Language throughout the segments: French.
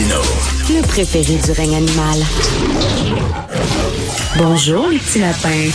Le préféré du règne animal. Bonjour, les petits lapins.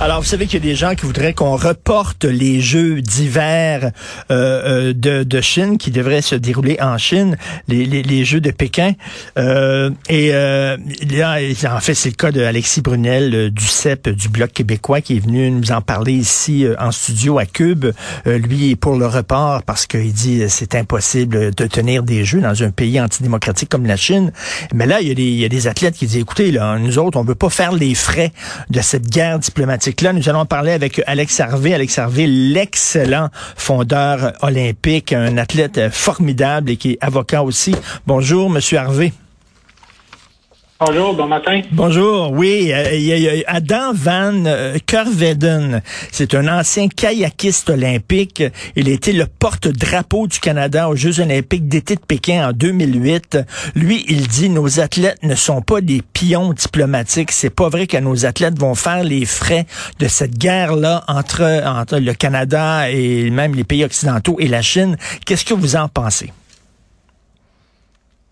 Alors, vous savez qu'il y a des gens qui voudraient qu'on reporte les Jeux d'hiver euh, euh, de, de, Chine qui devraient se dérouler en Chine, les, les, les Jeux de Pékin. Euh, et euh, là, en fait, c'est le cas d'Alexis Brunel euh, du CEP du Bloc québécois qui est venu nous en parler ici en studio à Cube. lui pour le report parce qu'il dit c'est impossible de tenir des Jeux dans un pays antidémocratique comme la Chine. Mais là, il y a des, il y a des athlètes qui disent, écoutez, là, nous autres, on veut pas faire les frais de cette guerre diplomatique Nous allons parler avec Alex Harvey. Alex Harvey, l'excellent fondeur olympique, un athlète formidable et qui est avocat aussi. Bonjour, Monsieur Harvey. Bonjour, bon matin. Bonjour, oui, euh, Adam Van euh, Kerveden. C'est un ancien kayakiste olympique. Il a été le porte-drapeau du Canada aux Jeux olympiques d'été de Pékin en 2008. Lui, il dit nos athlètes ne sont pas des pions diplomatiques. C'est pas vrai que nos athlètes vont faire les frais de cette guerre-là entre, entre le Canada et même les pays occidentaux et la Chine. Qu'est-ce que vous en pensez?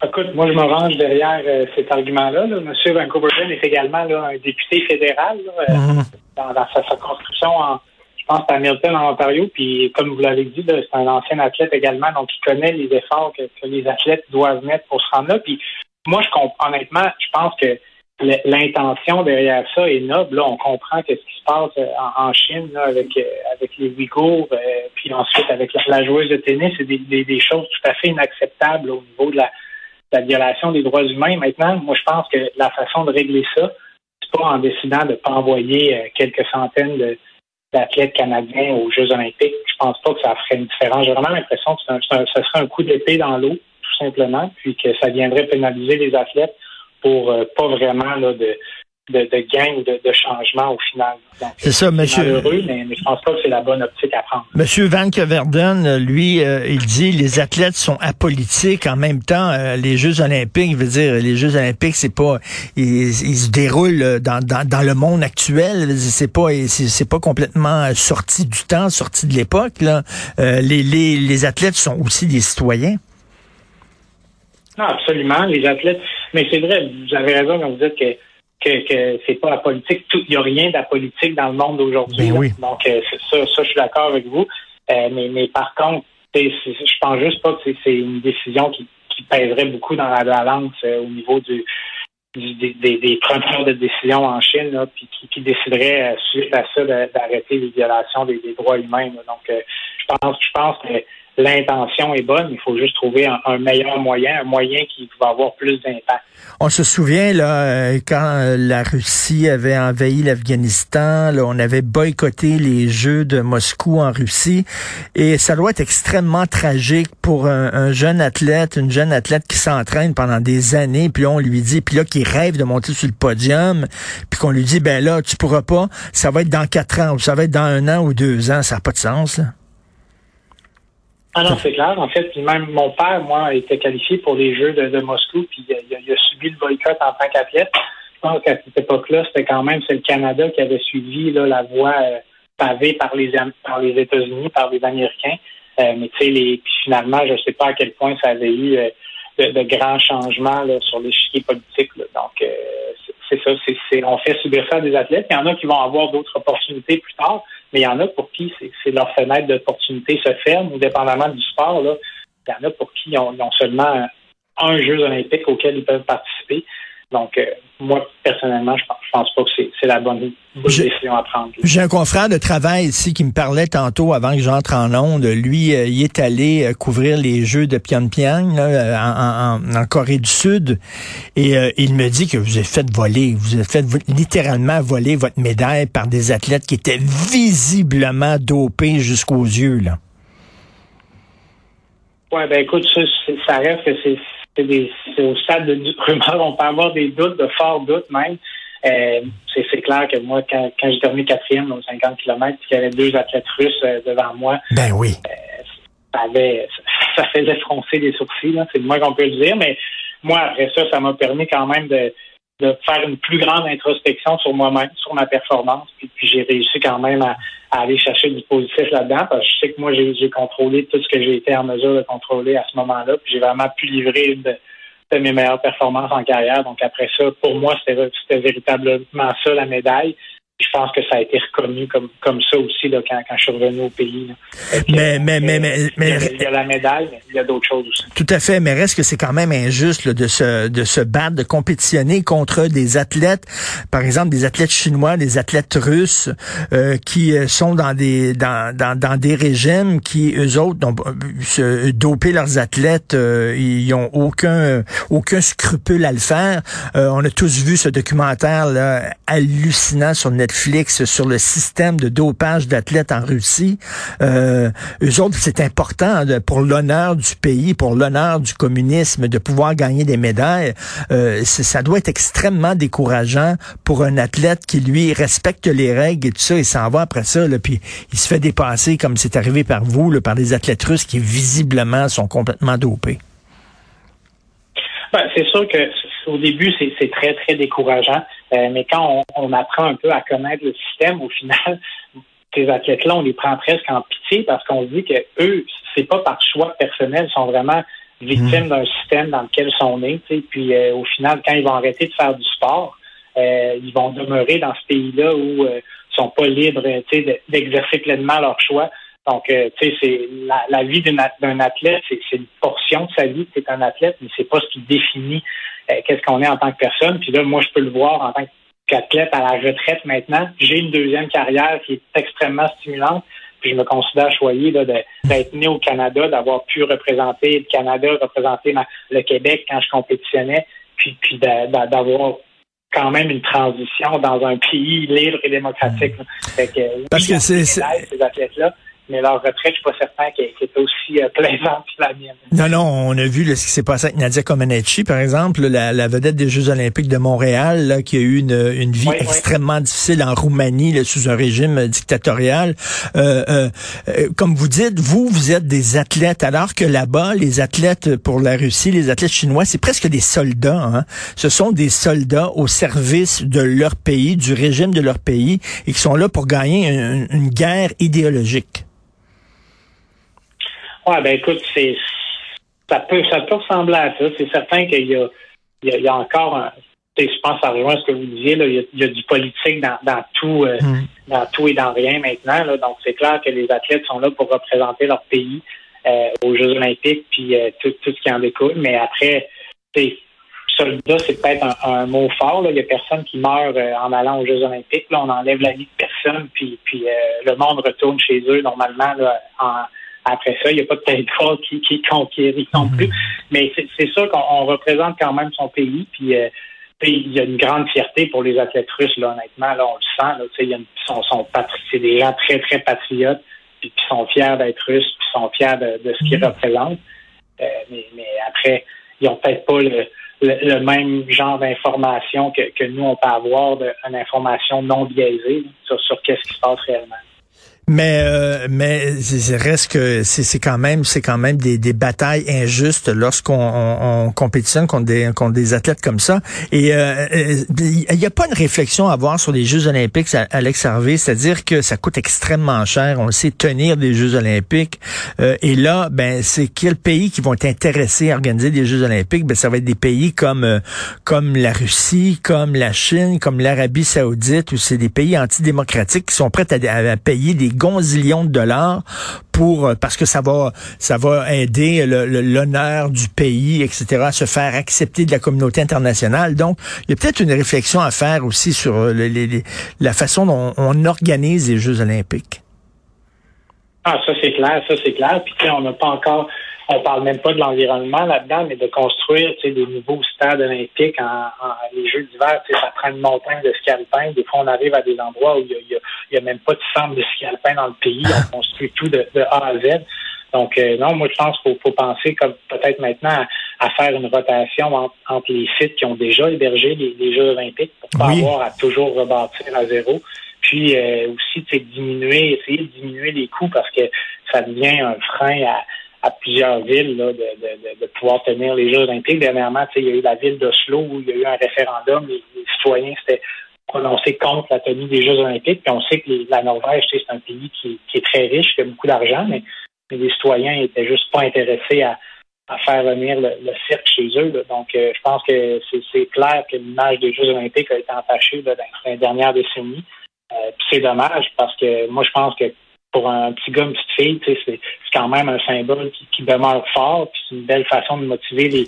Écoute, moi, je me range derrière euh, cet argument-là. Là. Monsieur Vancouver est également un député fédéral euh, mhm. dans, sa circonscription, en, je pense, à Milton, en Ontario. Puis, comme vous l'avez dit, c'est un ancien athlète également, donc il connaît les efforts que, les athlètes doivent mettre pour se rendre là. Puis, moi, je comprends, honnêtement, je pense que l'intention derrière ça est noble. Là, on comprend qu'est-ce qui se passe euh, en, Chine avec avec les Ouïghours, puis ensuite avec la, joueuse de tennis, c'est des, des, choses tout à fait inacceptables au niveau de la la violation des droits humains. Maintenant, moi, je pense que la façon de régler ça, c'est pas en décidant de pas envoyer euh, quelques centaines d'athlètes canadiens aux Jeux olympiques. Je pense pas que ça ferait une différence. J'ai vraiment l'impression que ça serait un coup d'épée dans l'eau, tout simplement, puis que ça viendrait pénaliser les athlètes pour euh, pas vraiment là, de de, de gain de, de, changement au final. C'est ça, monsieur. Malheureux, mais, mais, je pense pas que c'est la bonne optique à prendre. Monsieur Van Keverden, lui, euh, il dit les athlètes sont apolitiques. En même temps, euh, les Jeux olympiques, veut dire, les Jeux olympiques, c'est pas, ils, ils, se déroulent dans, dans, dans le monde actuel. C'est pas, c'est pas complètement sorti du temps, sorti de l'époque. Là, euh, les, les, les athlètes sont aussi des citoyens. Non, absolument, les athlètes. Mais c'est vrai, vous avez raison quand vous dites que que, que c'est pas la politique. Il n'y a rien d'apolitique dans le monde aujourd'hui. Ben Donc, euh, ça, ça, je suis d'accord avec vous. Euh, mais, mais par contre, je pense juste pas que c'est une décision qui, qui pèserait beaucoup dans la balance euh, au niveau du, des, des, preneurs de décision en Chine, là, puis qui, qui décideraient suite à ça d'arrêter les violations des, droits humains. Donc, je pense, je pense que l'intention est bonne, il faut juste trouver un, meilleur moyen, un moyen qui va avoir plus d'impact. On se souvient là euh, quand euh, la Russie avait envahi l'Afghanistan, on avait boycotté les Jeux de Moscou en Russie et ça doit être extrêmement tragique pour un, jeune athlète, une jeune athlète qui s'entraîne pendant des années, puis on lui dit, puis là qui rêve de monter sur le podium, puis qu'on lui dit ben là tu pourras pas, ça va être dans quatre ans ou ça va être dans un an ou deux ans, ça n'a pas de sens. Là. Ah non, c'est clair. En fait, même mon père, moi, été qualifié pour les Jeux de, Moscou, puis il a, subi le boycott en tant qu'athlète. Je pense qu'à cette époque-là, c'était quand même c'est le Canada qui avait suivi là, la voie euh, pavée par les par les États-Unis, par les Américains. Euh, mais tu sais, les puis finalement, je ne sais pas à quel point ça avait eu euh, de, grands changements là, sur l'échiquier politique. Donc, c'est ça. C'est, on fait subir ça à des athlètes. Il y en a qui vont avoir d'autres opportunités plus tard mais il y en a pour qui c'est leur fenêtre d'opportunité se ferme, ou dépendamment du sport, il y en a pour qui ils ont, seulement un jeu olympique auquel ils peuvent participer. Donc, euh, moi, personnellement, je pense, pense pas que c'est la bonne, décision à prendre. J'ai un confrère de travail ici qui me parlait tantôt avant que j'entre en onde. Lui, euh, il est allé euh, couvrir les Jeux de Pyongyang en, en, Corée du Sud et il me dit que vous avez fait voler, vous avez fait littéralement voler votre médaille par des athlètes qui étaient visiblement dopés jusqu'aux yeux. Là. Ouais, ben écoute, ça, ça reste que c'est c'est au stade de rumeur. On peut avoir des doutes, de forts doutes même. Euh, c'est clair que moi, quand, quand j'ai terminé quatrième aux 50 km, il y avait deux athlètes russes euh, devant moi. Ben oui. Euh, ça, avait, ça, faisait froncer les sourcils, c'est le moins qu'on peut le dire. Mais moi, après ça, ça m'a permis quand même de, de faire une plus grande introspection sur moi-même, sur ma performance. Puis, j'ai réussi quand même à, aller chercher du positif là-dedans parce que je sais que moi, j'ai contrôlé tout ce que j'ai été en mesure de contrôler à ce moment-là. Puis j'ai vraiment pu livrer c'était mes meilleures performances en carrière. Donc après ça, pour moi, c'était véritablement ça la médaille je pense que ça a été reconnu comme, comme ça aussi là, quand, quand je suis revenu au pays. Mais, mais, mais, mais, il, y a, la médaille, mais il y a d'autres choses aussi. Tout à fait, mais reste que c'est quand même injuste de, se, de se battre, de compétitionner contre des athlètes, par exemple des athlètes chinois, des athlètes russes, euh, qui euh, sont dans des dans, dans, dans, des régimes qui, eux autres, ont se doper leurs athlètes, euh, ils ont aucun aucun scrupule à le faire. on a tous vu ce documentaire là, hallucinant sur Netflix Netflix sur le système de dopage d'athlètes en Russie. Euh, eux autres, c'est important pour l'honneur du pays, pour l'honneur du communisme, de pouvoir gagner des médailles. Euh, ça doit être extrêmement décourageant pour un athlète qui, lui, respecte les règles et tout ça, et s'en va après ça, puis il se fait dépasser comme c'est arrivé par vous, par des athlètes russes qui, visiblement, sont complètement dopés. Ben, c'est sûr que au début, c'est très, très décourageant. Euh, mais quand on, apprend un peu à connaître le système, au final, ces athlètes-là, on les prend presque en pitié parce qu'on se dit que eux, c'est pas par choix personnel, ils sont vraiment victimes mmh. d'un système dans lequel ils sont nés. Puis euh, au final, quand ils vont arrêter de faire du sport, euh, ils vont demeurer dans ce pays-là où ils sont pas libres d'exercer pleinement leur choix. Donc, tu sais, c'est la, vie d'un athlète, c'est une portion de sa vie. C'est un athlète, mais c'est pas ce qui définit euh, qu'est-ce qu'on est en tant que personne. Puis là, moi, je peux le voir en tant qu'athlète à la retraite maintenant. J'ai une deuxième carrière qui est extrêmement stimulante. Puis je me considère choyé d'être né au Canada, d'avoir pu représenter le Canada, représenter le Québec quand je compétitionnais, puis, puis d'avoir quand même une transition dans un pays libre et démocratique. Parce que c'est ces athlètes-là mais leur retraite, je suis pas certain qu'elle est aussi euh, plaisante que la mienne. Non, non, on a vu ce qui s'est passé avec Nadia Comaneci, par exemple, la, vedette des Jeux olympiques de Montréal, là, qui a eu une, une vie extrêmement difficile en Roumanie, là, sous un régime dictatorial. Euh, euh, euh, comme vous dites, vous, vous êtes des athlètes, alors que là-bas, les athlètes pour la Russie, les athlètes chinois, c'est presque des soldats. Hein? Ce sont des soldats au service de leur pays, du régime de leur pays, et qui sont là pour gagner une guerre idéologique. Ouais, ben écoute, c'est ça peut ça peut ressembler à ça. C'est certain qu'il y a, il y a, encore un, je pense à rejoint ce que vous disiez, là, il, y a, du politique dans, dans tout euh, mm. dans tout et dans rien maintenant. Là, donc c'est clair que les athlètes sont là pour représenter leur pays euh, aux Jeux Olympiques puis euh, tout, tout ce qui en découle. Mais après, soldat, c'est peut-être un, mot fort. Là. Il n'y a personne qui meurt en allant aux Jeux Olympiques. Là, on enlève la vie de personne, puis, puis le monde retourne chez eux normalement là, en après ça, il n'y a pas de territoire qui, qui est conquéri non plus. Mhm. Mais c'est sûr qu'on représente quand même son pays. Puis euh, il y a une grande fierté pour les athlètes russes, là, honnêtement. Là, on le sent. Là, il y a une, c'est des gens très, très patriotes, puis qui sont fiers d'être russes, puis sont fiers de, ce qu'ils mhm. représentent. Euh, mais, mais, après, ils n'ont peut-être pas le, le, même genre d'information que, que nous, on peut avoir, de, une information non biaisée sur, sur qu'est-ce qui se passe réellement. Mais euh, mais reste que c'est quand même c'est quand même des, des batailles injustes lorsqu'on on, compétitionne contre des contre des athlètes comme ça. Et euh, euh, il n'y a pas une réflexion à avoir sur les Jeux Olympiques, Alex Harvey, c'est-à-dire que ça coûte extrêmement cher. On sait tenir des Jeux Olympiques. et là, ben c'est quels pays qui vont être intéressés à organiser des Jeux Olympiques? Ben ça va être des pays comme comme la Russie, comme la Chine, comme l'Arabie Saoudite, où c'est des pays antidémocratiques qui sont prêts à payer des gonzillions de dollars pour euh, parce que ça va ça va aider l'honneur du pays, etc., à se faire accepter de la communauté internationale. Donc, il y a peut-être une réflexion à faire aussi sur euh, la façon dont on organise les Jeux olympiques. Ah, ça c'est clair, ça c'est clair. Puis on n'a pas encore on parle même pas de l'environnement là-dedans, mais de construire des nouveaux stades olympiques en, les Jeux d'hiver, ça prend une montagne de ski alpin. Des fois, on arrive à des endroits où il n'y a, même pas de centre de ski alpin dans le pays. On construit tout de, A à Z. Donc, euh, non, moi, je pense qu'il faut, penser comme peut-être maintenant à, faire une rotation entre, les sites qui ont déjà hébergé les, Jeux olympiques pour pas avoir à toujours rebâtir à zéro. Puis euh, aussi, diminuer, essayer de diminuer les coûts parce que ça devient un frein à, à plusieurs villes de, pouvoir tenir les Jeux olympiques. Dernièrement, il y a eu la ville d'Oslo où il y a eu un référendum. Les, citoyens s'étaient prononcés contre la tenue des Jeux olympiques. Puis on sait que la Norvège, c'est un pays qui, est très riche, qui a beaucoup d'argent, mais, les citoyens étaient juste pas intéressés à, faire venir le, cirque chez eux. Donc, je pense que c'est clair que l'image des Jeux olympiques a été entachée dans les dernières décennies. c'est dommage parce que moi, je pense que pour un petit gars, une petite fille, c'est quand même un symbole qui, demeure fort, puis c'est une belle façon de motiver les,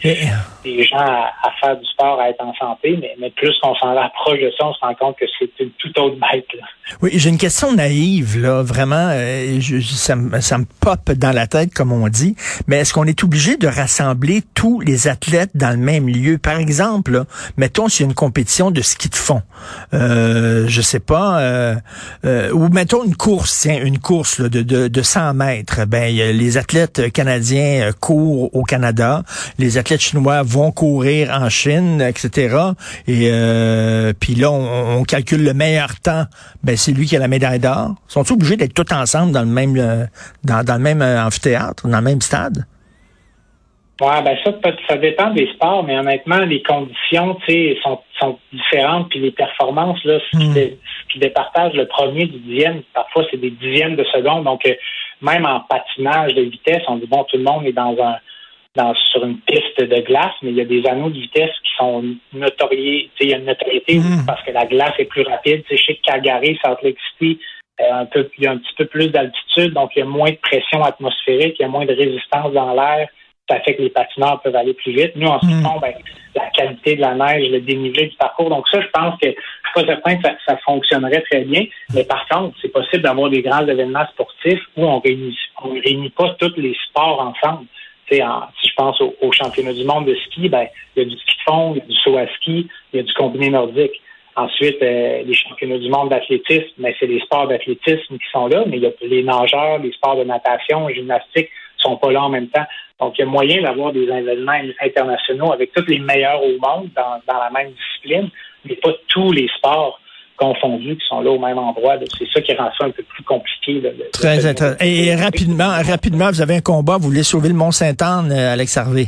les gens à, faire du sport, à être en santé, mais, mais plus qu'on s'en rapproche de ça, on se rend compte que c'est une toute autre bête. Là. Oui, j'ai une question naïve, là, vraiment, euh, je, ça, ça me pop dans la tête, comme on dit, mais est-ce qu'on est obligé de rassembler tous les athlètes dans le même lieu? Par exemple, là, mettons s'il y a une compétition de ski de fond, euh, je sais pas, euh, euh, ou mettons une course, tiens, une course de, de, 100 mètres, ben les athlètes canadiens euh, courent au Canada, les athlètes chinois vont courir en Chine, etc. Et euh, puis là, on, calcule le meilleur temps. Ben c'est lui qui a la médaille d'or. Sont-ils obligés d'être tous ensemble dans le même euh, dans, dans le même amphithéâtre, dans le même stade? Ouais, ben ça, ça dépend des sports, mais honnêtement, les conditions, tu sont, sont différentes, puis les performances, là, ce, qui, hmm. départage le premier du dixième, parfois c'est des dixièmes de seconde. Donc, euh, même en patinage de vitesse, on dit bon, tout le monde est dans un dans, sur une piste de glace, mais il y a des anneaux de vitesse qui sont notoriés. Il y a une notoriété hmm. parce que la glace est plus rapide. Tu sais, chez Calgary, Salt Lake City, euh, un peu, il y a un petit peu plus d'altitude, donc il y a moins de pression atmosphérique, il y a moins de résistance dans l'air ça fait que les patineurs peuvent aller plus vite. Nous, en ce moment, ben, la qualité de la neige, le dénivelé du parcours. Donc ça, je pense que je suis pas certain que ça, fonctionnerait très bien. Mais par contre, c'est possible d'avoir des grands événements sportifs où on réunit, on réunit pas tous les sports ensemble. En, si je pense au, au, championnat du monde de ski, ben, il y a du ski de fond, il y a du saut à ski, il y a du combiné nordique. Ensuite, euh, les championnats du monde d'athlétisme, ben, c'est les sports d'athlétisme qui sont là, mais il y a les nageurs, les sports de natation, gymnastique sont pas là en même temps. Donc, il y a moyen d'avoir des événements internationaux avec tous les meilleurs au monde dans, la même discipline, mais pas tous les sports confondus qui sont là au même endroit. C'est ça qui rend ça un peu plus compliqué. Très intéressant. Et, rapidement, rapidement, vous avez un combat, vous voulez sauver le Mont-Saint-Anne, euh, Alex Harvey?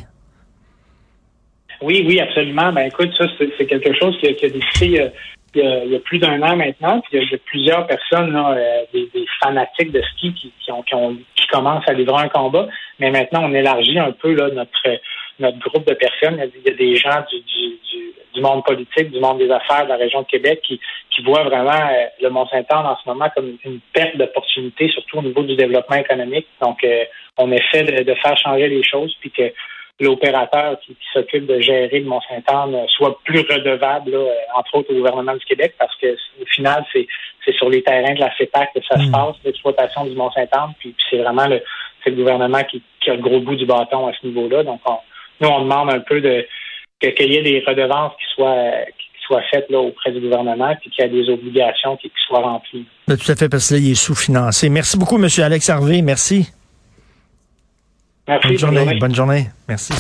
Oui, oui, absolument. Ben écoute, ça, c'est quelque chose qui, a, qui a décidé euh, il y a, plus d'un an maintenant. Puis il y a, plusieurs personnes, euh, des, fanatiques de ski qui, qui, ont, qui, commencent à livrer un combat. Mais maintenant, on élargit un peu notre notre groupe de personnes. Il y a des gens du, du, du, monde politique, du monde des affaires de la région de Québec qui, qui voient vraiment euh, le Mont-Saint-Anne en ce moment comme une perte d'opportunité, surtout au niveau du développement économique. Donc, euh, on essaie de, de faire changer les choses, puis que l'opérateur qui, s'occupe de gérer le Mont-Saint-Anne soit plus redevable, euh, entre autres au gouvernement du Québec, parce que au final, c'est sur les terrains de la CEPAC que ça se mm. passe, l'exploitation du Mont-Saint-Anne, puis, c'est vraiment le, le gouvernement qui, qui, a le gros bout du bâton à ce niveau-là. Donc, nous, on demande un peu de qu'il y ait des redevances qui soient qui soient faites là, auprès du gouvernement, puis qu'il y a des obligations qui, soient remplies. Ben, tout à fait, parce qu'il est sous-financé. Merci beaucoup, M. Alex Harvey. Merci. Merci. Bonne journée. Bonne journée. Merci.